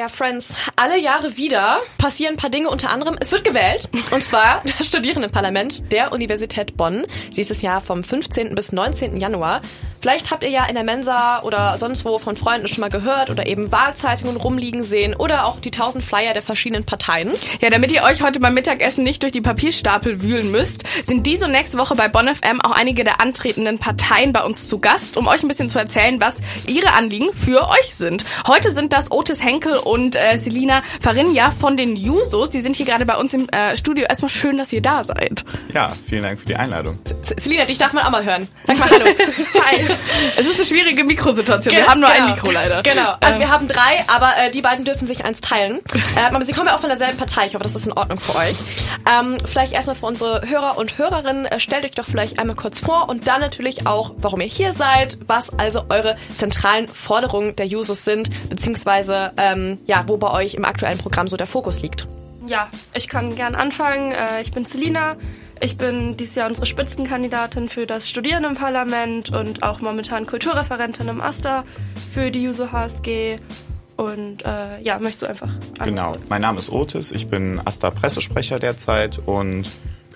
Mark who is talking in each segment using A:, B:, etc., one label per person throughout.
A: Ja, Friends, alle Jahre wieder passieren ein paar Dinge, unter anderem, es wird gewählt, und zwar das Studierendenparlament der Universität Bonn, dieses Jahr vom 15. bis 19. Januar. Vielleicht habt ihr ja in der Mensa oder sonst wo von Freunden schon mal gehört oder eben Wahlzeitungen rumliegen sehen oder auch die tausend Flyer der verschiedenen Parteien.
B: Ja, damit ihr euch heute beim Mittagessen nicht durch die Papierstapel wühlen müsst, sind diese und nächste Woche bei Bonn FM auch einige der antretenden Parteien bei uns zu Gast, um euch ein bisschen zu erzählen, was ihre Anliegen für euch sind. Heute sind das Otis Henkel und äh, Selina Farinja von den Jusos. Die sind hier gerade bei uns im äh, Studio. Erstmal schön, dass ihr da seid.
C: Ja, vielen Dank für die Einladung.
A: Selina, dich darf man auch mal hören. Sag mal Hallo.
B: Hi. Es ist eine Mikrosituation. wir haben nur
A: genau.
B: ein Mikro leider.
A: Genau. Also ähm. wir haben drei, aber äh, die beiden dürfen sich eins teilen. Ähm, aber sie kommen ja auch von derselben Partei. Ich hoffe, das ist in Ordnung für euch. Ähm, vielleicht erstmal für unsere Hörer und Hörerinnen, äh, stellt euch doch vielleicht einmal kurz vor und dann natürlich auch, warum ihr hier seid, was also eure zentralen Forderungen der Jusos sind, beziehungsweise ähm, ja, wo bei euch im aktuellen Programm so der Fokus liegt.
D: Ja, ich kann gern anfangen. Äh, ich bin Selina. Ich bin dieses Jahr unsere Spitzenkandidatin für das Studierendenparlament und auch momentan Kulturreferentin im AStA für die Juso HSG. Und äh, ja, möchtest du einfach.
C: Genau, mein Name ist Otis, ich bin AStA-Pressesprecher derzeit und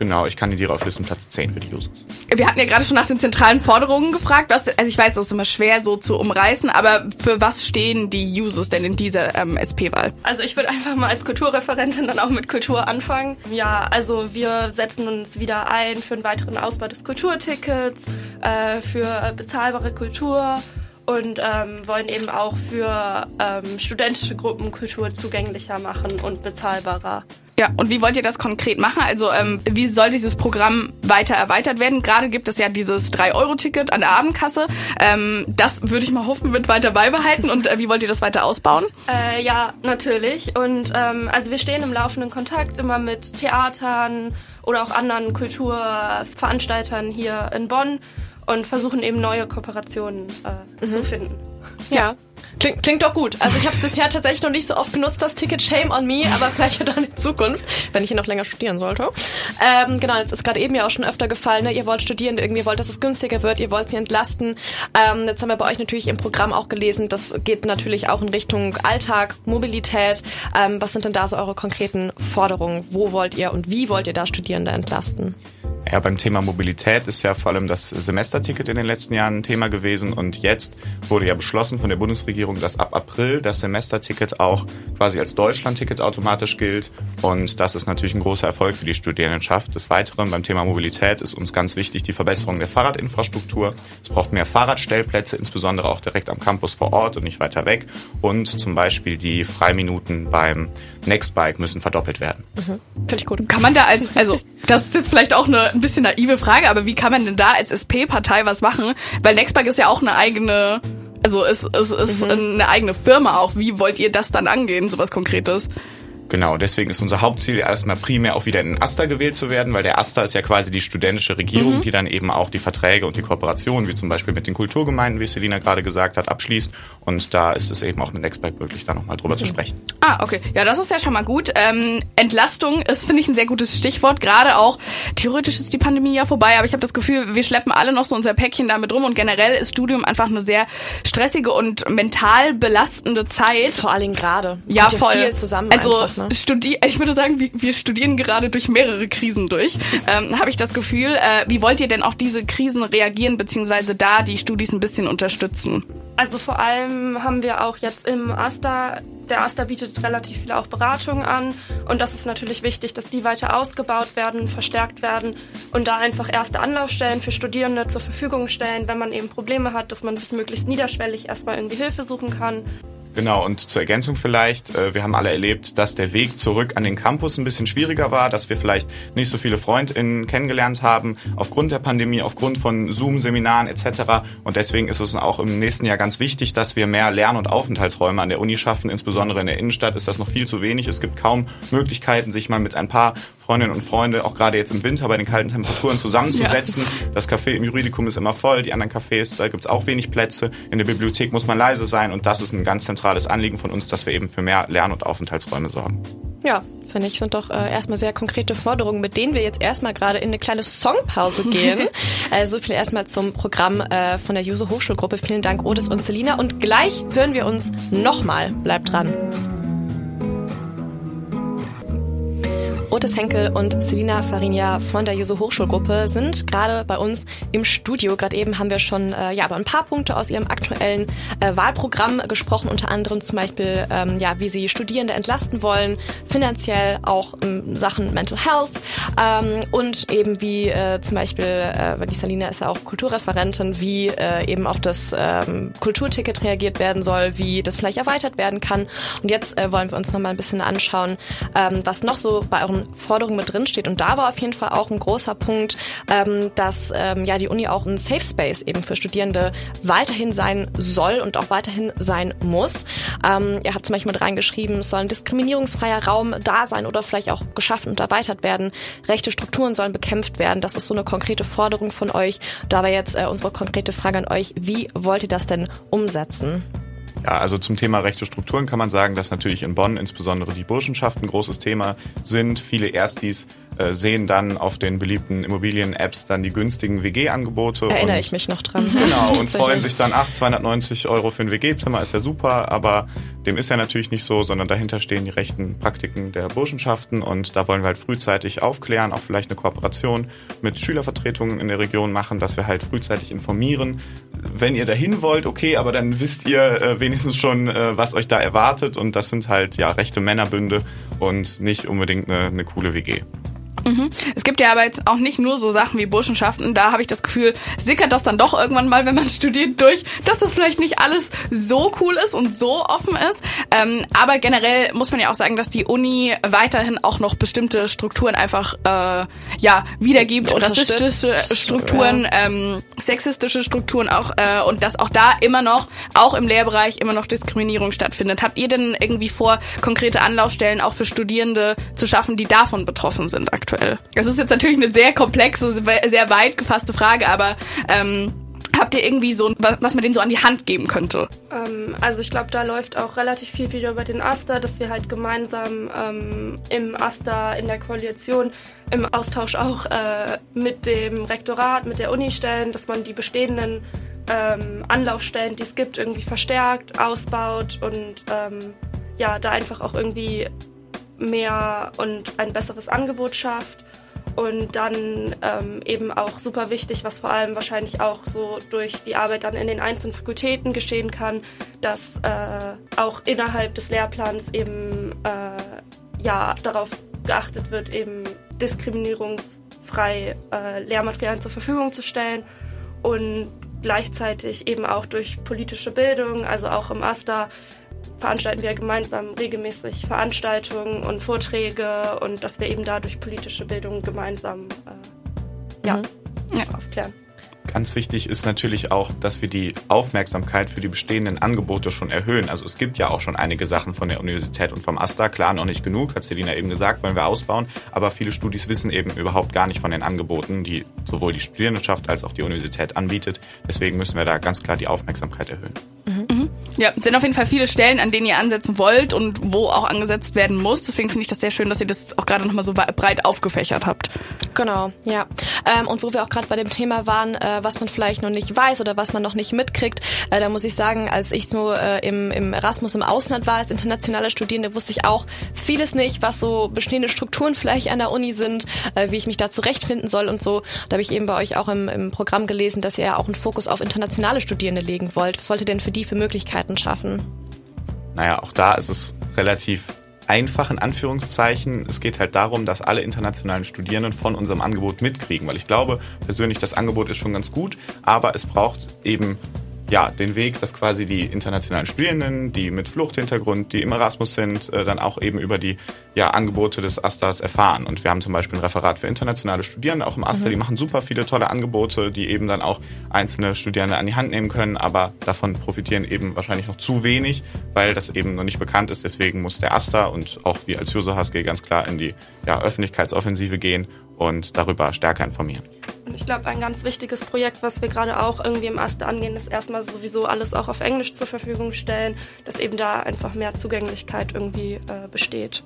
C: Genau, ich kandidiere auf Listenplatz 10 für die Jusos.
B: Wir hatten ja gerade schon nach den zentralen Forderungen gefragt. Was, also ich weiß, das ist immer schwer so zu umreißen, aber für was stehen die Jusos denn in dieser ähm, SP-Wahl?
D: Also ich würde einfach mal als Kulturreferentin dann auch mit Kultur anfangen. Ja, also wir setzen uns wieder ein für einen weiteren Ausbau des Kulturtickets, äh, für bezahlbare Kultur und ähm, wollen eben auch für ähm, studentische Gruppen Kultur zugänglicher machen und bezahlbarer.
B: Ja, und wie wollt ihr das konkret machen? Also ähm, wie soll dieses Programm weiter erweitert werden? Gerade gibt es ja dieses 3-Euro-Ticket an der Abendkasse. Ähm, das würde ich mal hoffen, wird weiter beibehalten. Und äh, wie wollt ihr das weiter ausbauen?
D: Äh, ja, natürlich. Und ähm, also wir stehen im laufenden Kontakt immer mit Theatern oder auch anderen Kulturveranstaltern hier in Bonn und versuchen eben neue Kooperationen äh, mhm. zu finden.
A: Ja. Klingt, klingt doch gut. Also ich habe es bisher tatsächlich noch nicht so oft genutzt, das Ticket Shame on Me, aber vielleicht ja dann in Zukunft, wenn ich hier noch länger studieren sollte. Ähm, genau, jetzt ist gerade eben ja auch schon öfter gefallen, ne? ihr wollt studieren, irgendwie wollt, dass es günstiger wird, ihr wollt sie entlasten. Ähm, jetzt haben wir bei euch natürlich im Programm auch gelesen, das geht natürlich auch in Richtung Alltag, Mobilität. Ähm, was sind denn da so eure konkreten Forderungen? Wo wollt ihr und wie wollt ihr da Studierende entlasten?
C: Ja, beim Thema Mobilität ist ja vor allem das Semesterticket in den letzten Jahren ein Thema gewesen und jetzt wurde ja beschlossen von der Bundesregierung, dass ab April das Semesterticket auch quasi als Deutschlandticket automatisch gilt und das ist natürlich ein großer Erfolg für die Studierendenschaft. Des Weiteren beim Thema Mobilität ist uns ganz wichtig die Verbesserung der Fahrradinfrastruktur. Es braucht mehr Fahrradstellplätze, insbesondere auch direkt am Campus vor Ort und nicht weiter weg und zum Beispiel die Freiminuten beim Nextbike müssen verdoppelt werden.
B: Mhm. Finde ich gut. Kann man da als, also das ist jetzt vielleicht auch eine ein bisschen naive Frage, aber wie kann man denn da als SP-Partei was machen? Weil Nextbike ist ja auch eine eigene, also es, es ist mhm. eine eigene Firma auch. Wie wollt ihr das dann angehen, sowas Konkretes?
C: Genau, deswegen ist unser Hauptziel erstmal primär auch wieder in den AStA gewählt zu werden, weil der AStA ist ja quasi die studentische Regierung, mhm. die dann eben auch die Verträge und die Kooperationen, wie zum Beispiel mit den Kulturgemeinden, wie Selina gerade gesagt hat, abschließt. Und da ist es eben auch mit Nextbike möglich, da nochmal drüber mhm. zu sprechen.
B: Ah, okay. Ja, das ist ja schon mal gut. Ähm, Entlastung ist, finde ich, ein sehr gutes Stichwort. Gerade auch, theoretisch ist die Pandemie ja vorbei, aber ich habe das Gefühl, wir schleppen alle noch so unser Päckchen damit rum und generell ist Studium einfach eine sehr stressige und mental belastende Zeit.
A: Vor allem gerade.
B: Ja, voll.
A: Viel zusammen
B: also
A: einfach,
B: ne? studi ich würde sagen, wir, wir studieren gerade durch mehrere Krisen durch. Ähm, Habe ich das Gefühl. Äh, wie wollt ihr denn auf diese Krisen reagieren, beziehungsweise da die Studis ein bisschen unterstützen?
D: Also vor allem haben wir auch jetzt im AStA, der AStA bietet relativ viele auch Beratungen an und das ist natürlich wichtig, dass die weiter ausgebaut werden, verstärkt werden und da einfach erste Anlaufstellen für Studierende zur Verfügung stellen, wenn man eben Probleme hat, dass man sich möglichst niederschwellig erstmal irgendwie Hilfe suchen kann.
C: Genau, und zur Ergänzung vielleicht, äh, wir haben alle erlebt, dass der Weg zurück an den Campus ein bisschen schwieriger war, dass wir vielleicht nicht so viele FreundInnen kennengelernt haben, aufgrund der Pandemie, aufgrund von Zoom-Seminaren etc. Und deswegen ist es auch im nächsten Jahr ganz wichtig, dass wir mehr Lern- und Aufenthaltsräume an der Uni schaffen. Insbesondere in der Innenstadt ist das noch viel zu wenig. Es gibt kaum Möglichkeiten, sich mal mit ein paar Freundinnen und Freunde, auch gerade jetzt im Winter bei den kalten Temperaturen zusammenzusetzen. Ja. Das Café im Juridikum ist immer voll, die anderen Cafés, da gibt's auch wenig Plätze. In der Bibliothek muss man leise sein und das ist ein ganz zentrales Anliegen von uns, dass wir eben für mehr Lern- und Aufenthaltsräume sorgen.
A: Ja, finde ich, sind doch äh, erstmal sehr konkrete Forderungen, mit denen wir jetzt erstmal gerade in eine kleine Songpause gehen. also viel erstmal zum Programm äh, von der Juso Hochschulgruppe. Vielen Dank, Otis und Selina. Und gleich hören wir uns nochmal. Bleibt dran. Otis Henkel und Selina Farinia von der Jesu Hochschulgruppe sind gerade bei uns im Studio. Gerade eben haben wir schon äh, ja, über ein paar Punkte aus ihrem aktuellen äh, Wahlprogramm gesprochen, unter anderem zum Beispiel, ähm, ja, wie sie Studierende entlasten wollen, finanziell auch in Sachen Mental Health ähm, und eben wie äh, zum Beispiel, äh, weil die Selina ist ja auch Kulturreferentin, wie äh, eben auf das ähm, Kulturticket reagiert werden soll, wie das vielleicht erweitert werden kann. Und jetzt äh, wollen wir uns noch mal ein bisschen anschauen, ähm, was noch so bei euren Forderungen mit drin steht. Und da war auf jeden Fall auch ein großer Punkt, ähm, dass ähm, ja die Uni auch ein Safe Space eben für Studierende weiterhin sein soll und auch weiterhin sein muss. Ähm, ihr habt zum Beispiel mit reingeschrieben, es soll ein diskriminierungsfreier Raum da sein oder vielleicht auch geschaffen und erweitert werden. Rechte Strukturen sollen bekämpft werden. Das ist so eine konkrete Forderung von euch. Da war jetzt äh, unsere konkrete Frage an euch. Wie wollt ihr das denn umsetzen?
C: Ja, also zum Thema rechte Strukturen kann man sagen, dass natürlich in Bonn insbesondere die Burschenschaften ein großes Thema sind. Viele Erstis äh, sehen dann auf den beliebten Immobilien-Apps dann die günstigen WG-Angebote.
A: Erinnere ich mich noch dran.
C: Genau, und freuen sich dann, ach, 290 Euro für ein WG-Zimmer ist ja super, aber dem ist ja natürlich nicht so, sondern dahinter stehen die rechten Praktiken der Burschenschaften und da wollen wir halt frühzeitig aufklären, auch vielleicht eine Kooperation mit Schülervertretungen in der Region machen, dass wir halt frühzeitig informieren. Wenn ihr dahin wollt, okay, aber dann wisst ihr äh, wenigstens schon, äh, was euch da erwartet und das sind halt ja rechte Männerbünde und nicht unbedingt eine, eine coole WG.
B: Mhm. Es gibt ja aber jetzt auch nicht nur so Sachen wie Burschenschaften. Da habe ich das Gefühl, sickert das dann doch irgendwann mal, wenn man studiert, durch, dass das vielleicht nicht alles so cool ist und so offen ist. Ähm, aber generell muss man ja auch sagen, dass die Uni weiterhin auch noch bestimmte Strukturen einfach äh, ja wiedergibt, rassistische Strukturen, ja. ähm, sexistische Strukturen auch äh, und dass auch da immer noch, auch im Lehrbereich, immer noch Diskriminierung stattfindet. Habt ihr denn irgendwie vor, konkrete Anlaufstellen auch für Studierende zu schaffen, die davon betroffen sind aktuell? Aktuell? Das ist jetzt natürlich eine sehr komplexe, sehr weit gefasste Frage, aber ähm, habt ihr irgendwie so, was man denen so an die Hand geben könnte?
D: Ähm, also ich glaube, da läuft auch relativ viel wieder über den AStA, dass wir halt gemeinsam ähm, im AStA, in der Koalition, im Austausch auch äh, mit dem Rektorat, mit der Uni stellen, dass man die bestehenden ähm, Anlaufstellen, die es gibt, irgendwie verstärkt, ausbaut und ähm, ja, da einfach auch irgendwie mehr und ein besseres Angebot schafft. Und dann ähm, eben auch super wichtig, was vor allem wahrscheinlich auch so durch die Arbeit dann in den einzelnen Fakultäten geschehen kann, dass äh, auch innerhalb des Lehrplans eben äh, ja darauf geachtet wird, eben diskriminierungsfrei äh, Lehrmaterialien zur Verfügung zu stellen und gleichzeitig eben auch durch politische Bildung, also auch im AStA, veranstalten wir gemeinsam regelmäßig Veranstaltungen und Vorträge und dass wir eben dadurch politische Bildung gemeinsam äh, ja, mhm. ja. aufklären.
C: Ganz wichtig ist natürlich auch, dass wir die Aufmerksamkeit für die bestehenden Angebote schon erhöhen. Also es gibt ja auch schon einige Sachen von der Universität und vom AStA, klar noch nicht genug, hat Selina eben gesagt, wollen wir ausbauen, aber viele Studis wissen eben überhaupt gar nicht von den Angeboten, die sowohl die Studierendenschaft als auch die Universität anbietet. Deswegen müssen wir da ganz klar die Aufmerksamkeit erhöhen.
B: Ja, es sind auf jeden Fall viele Stellen, an denen ihr ansetzen wollt und wo auch angesetzt werden muss. Deswegen finde ich das sehr schön, dass ihr das auch gerade nochmal so breit aufgefächert habt.
A: Genau, ja. Ähm, und wo wir auch gerade bei dem Thema waren, äh, was man vielleicht noch nicht weiß oder was man noch nicht mitkriegt, äh, da muss ich sagen, als ich so äh, im, im Erasmus im Ausland war, als internationale Studierende, wusste ich auch vieles nicht, was so bestehende Strukturen vielleicht an der Uni sind, äh, wie ich mich da zurechtfinden soll und so. Da habe ich eben bei euch auch im, im Programm gelesen, dass ihr ja auch einen Fokus auf internationale Studierende legen wollt. Was sollte denn für die für Möglichkeiten schaffen?
C: Naja, auch da ist es relativ einfach in Anführungszeichen. Es geht halt darum, dass alle internationalen Studierenden von unserem Angebot mitkriegen, weil ich glaube persönlich, das Angebot ist schon ganz gut, aber es braucht eben ja, den Weg, dass quasi die internationalen Studierenden, die mit Fluchthintergrund, die im Erasmus sind, äh, dann auch eben über die ja, Angebote des Astas erfahren. Und wir haben zum Beispiel ein Referat für internationale Studierende auch im Asta, mhm. die machen super viele tolle Angebote, die eben dann auch einzelne Studierende an die Hand nehmen können, aber davon profitieren eben wahrscheinlich noch zu wenig, weil das eben noch nicht bekannt ist. Deswegen muss der Asta und auch wir als Juso HSG ganz klar in die ja, Öffentlichkeitsoffensive gehen und darüber stärker informieren.
D: Und ich glaube, ein ganz wichtiges Projekt, was wir gerade auch irgendwie im Aste angehen, ist erstmal sowieso alles auch auf Englisch zur Verfügung stellen, dass eben da einfach mehr Zugänglichkeit irgendwie äh, besteht.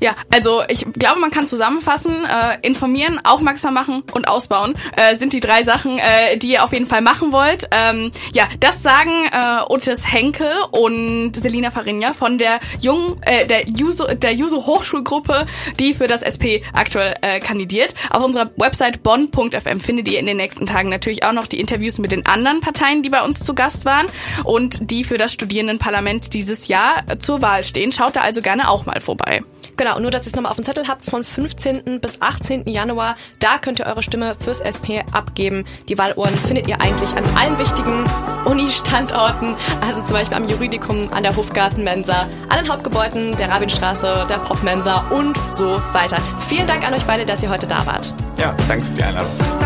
B: Ja, also ich glaube, man kann zusammenfassen, äh, informieren, aufmerksam machen und ausbauen äh, sind die drei Sachen, äh, die ihr auf jeden Fall machen wollt. Ähm, ja, das sagen äh, Otis Henkel und Selina Farinja von der Jung, äh, der Juso, der Juso Hochschulgruppe, die für das SP aktuell äh, kandidiert. Auf unserer Website bonn.fm findet ihr in den nächsten Tagen natürlich auch noch die Interviews mit den anderen Parteien, die bei uns zu Gast waren und die für das Studierendenparlament dieses Jahr äh, zur Wahl stehen. Schaut da also gerne auch mal vorbei.
A: Genau, nur dass ihr es nochmal auf dem Zettel habt, von 15. bis 18. Januar, da könnt ihr eure Stimme fürs SP abgeben. Die Wahluhren findet ihr eigentlich an allen wichtigen Uni-Standorten, also zum Beispiel am Juridikum, an der Hofgartenmensa, an den Hauptgebäuden der Rabinstraße, der Popmensa und so weiter. Vielen Dank an euch beide, dass ihr heute da wart.
C: Ja, danke für die Einladung.